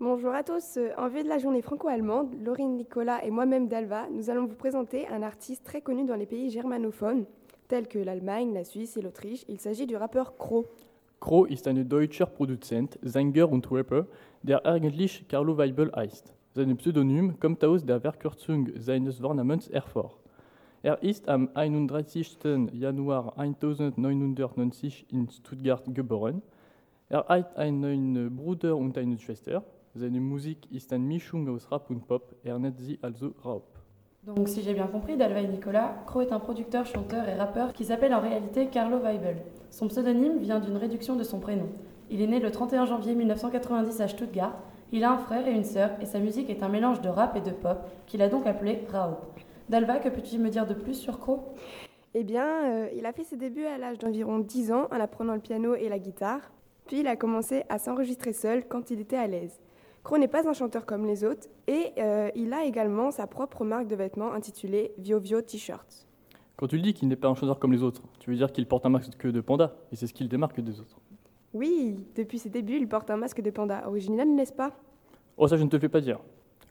ce- en vue de la journée franco-allemande, Laurine Nicolas et moi-même Dalva, nous allons vous présenter un artiste très connu dans les pays germanophones, tels que l'Allemagne, la Suisse et l'Autriche. Il s'agit du rappeur Crow. Crow ist ein deutscher Produzent, Sänger und Rapper, der eigentlich Carlo Weibel heißt. Sein Pseudonym kommt aus der Verkürzung seines Vornamens hervor. Er ist am 31. Januar 1990 in Stuttgart geboren. Er hat einen Bruder und eine Schwester. Seine Musik ist eine Mischung aus Rap und Pop. Er nennt sie also Rap. Donc, si j'ai bien compris, Dalva et Nicolas, Crow est un producteur, chanteur et rappeur qui s'appelle en réalité Carlo Weibel. Son pseudonyme vient d'une réduction de son prénom. Il est né le 31 janvier 1990 à Stuttgart. Il a un frère et une sœur et sa musique est un mélange de rap et de pop qu'il a donc appelé Raup. Dalva, que peux-tu me dire de plus sur Crow Eh bien, euh, il a fait ses débuts à l'âge d'environ 10 ans en apprenant le piano et la guitare. Puis il a commencé à s'enregistrer seul quand il était à l'aise. Crow n'est pas un chanteur comme les autres et euh, il a également sa propre marque de vêtements intitulée Viovio T-shirts. Quand tu dis qu'il n'est pas un chanteur comme les autres, tu veux dire qu'il porte un masque de panda, et c'est ce qui le démarque des autres. Oui, depuis ses débuts, il porte un masque de panda original, n'est-ce pas? Oh, ça, je ne te le fais pas dire.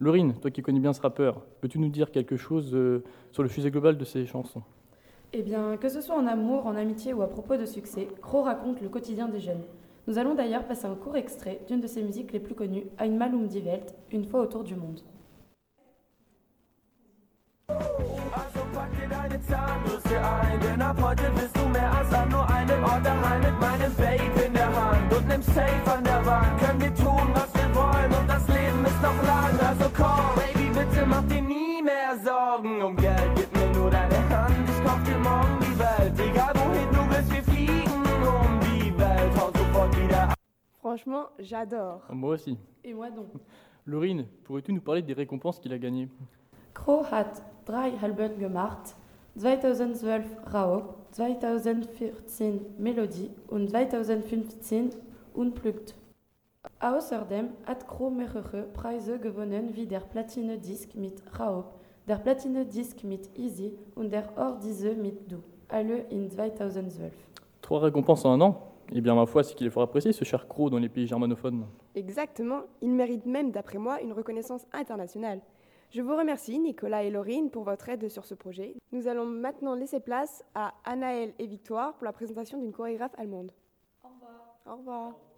Laurine, toi qui connais bien ce rappeur, peux-tu nous dire quelque chose euh, sur le sujet global de ses chansons? Eh bien, que ce soit en amour, en amitié ou à propos de succès, Crow raconte le quotidien des jeunes. Nous allons d'ailleurs passer un court extrait d'une de ses musiques les plus connues, Ein Malum die Welt, Une fois autour du monde. Um. Franchement, j'adore. Moi aussi. Et moi donc Laurine, pourrais-tu nous parler des récompenses qu'il a gagnées? Crow hat drei Alben gemacht, 2012 Raup, 2014 Melodie und 2015 Unplugged. Außerdem hat Crow mehrere Preise gewonnen wie der Platine Disc mit Raup, der Platine Disc mit Easy und der Or mit Du, alle in 2012. Trois récompenses en un an? Eh bien, ma foi, c'est qu'il est fort apprécié, ce cher Crow, dans les pays germanophones. Exactement, il mérite même, d'après moi, une reconnaissance internationale. Je vous remercie, Nicolas et Laurine, pour votre aide sur ce projet. Nous allons maintenant laisser place à Anaël et Victoire pour la présentation d'une chorégraphe allemande. Au revoir. Au revoir.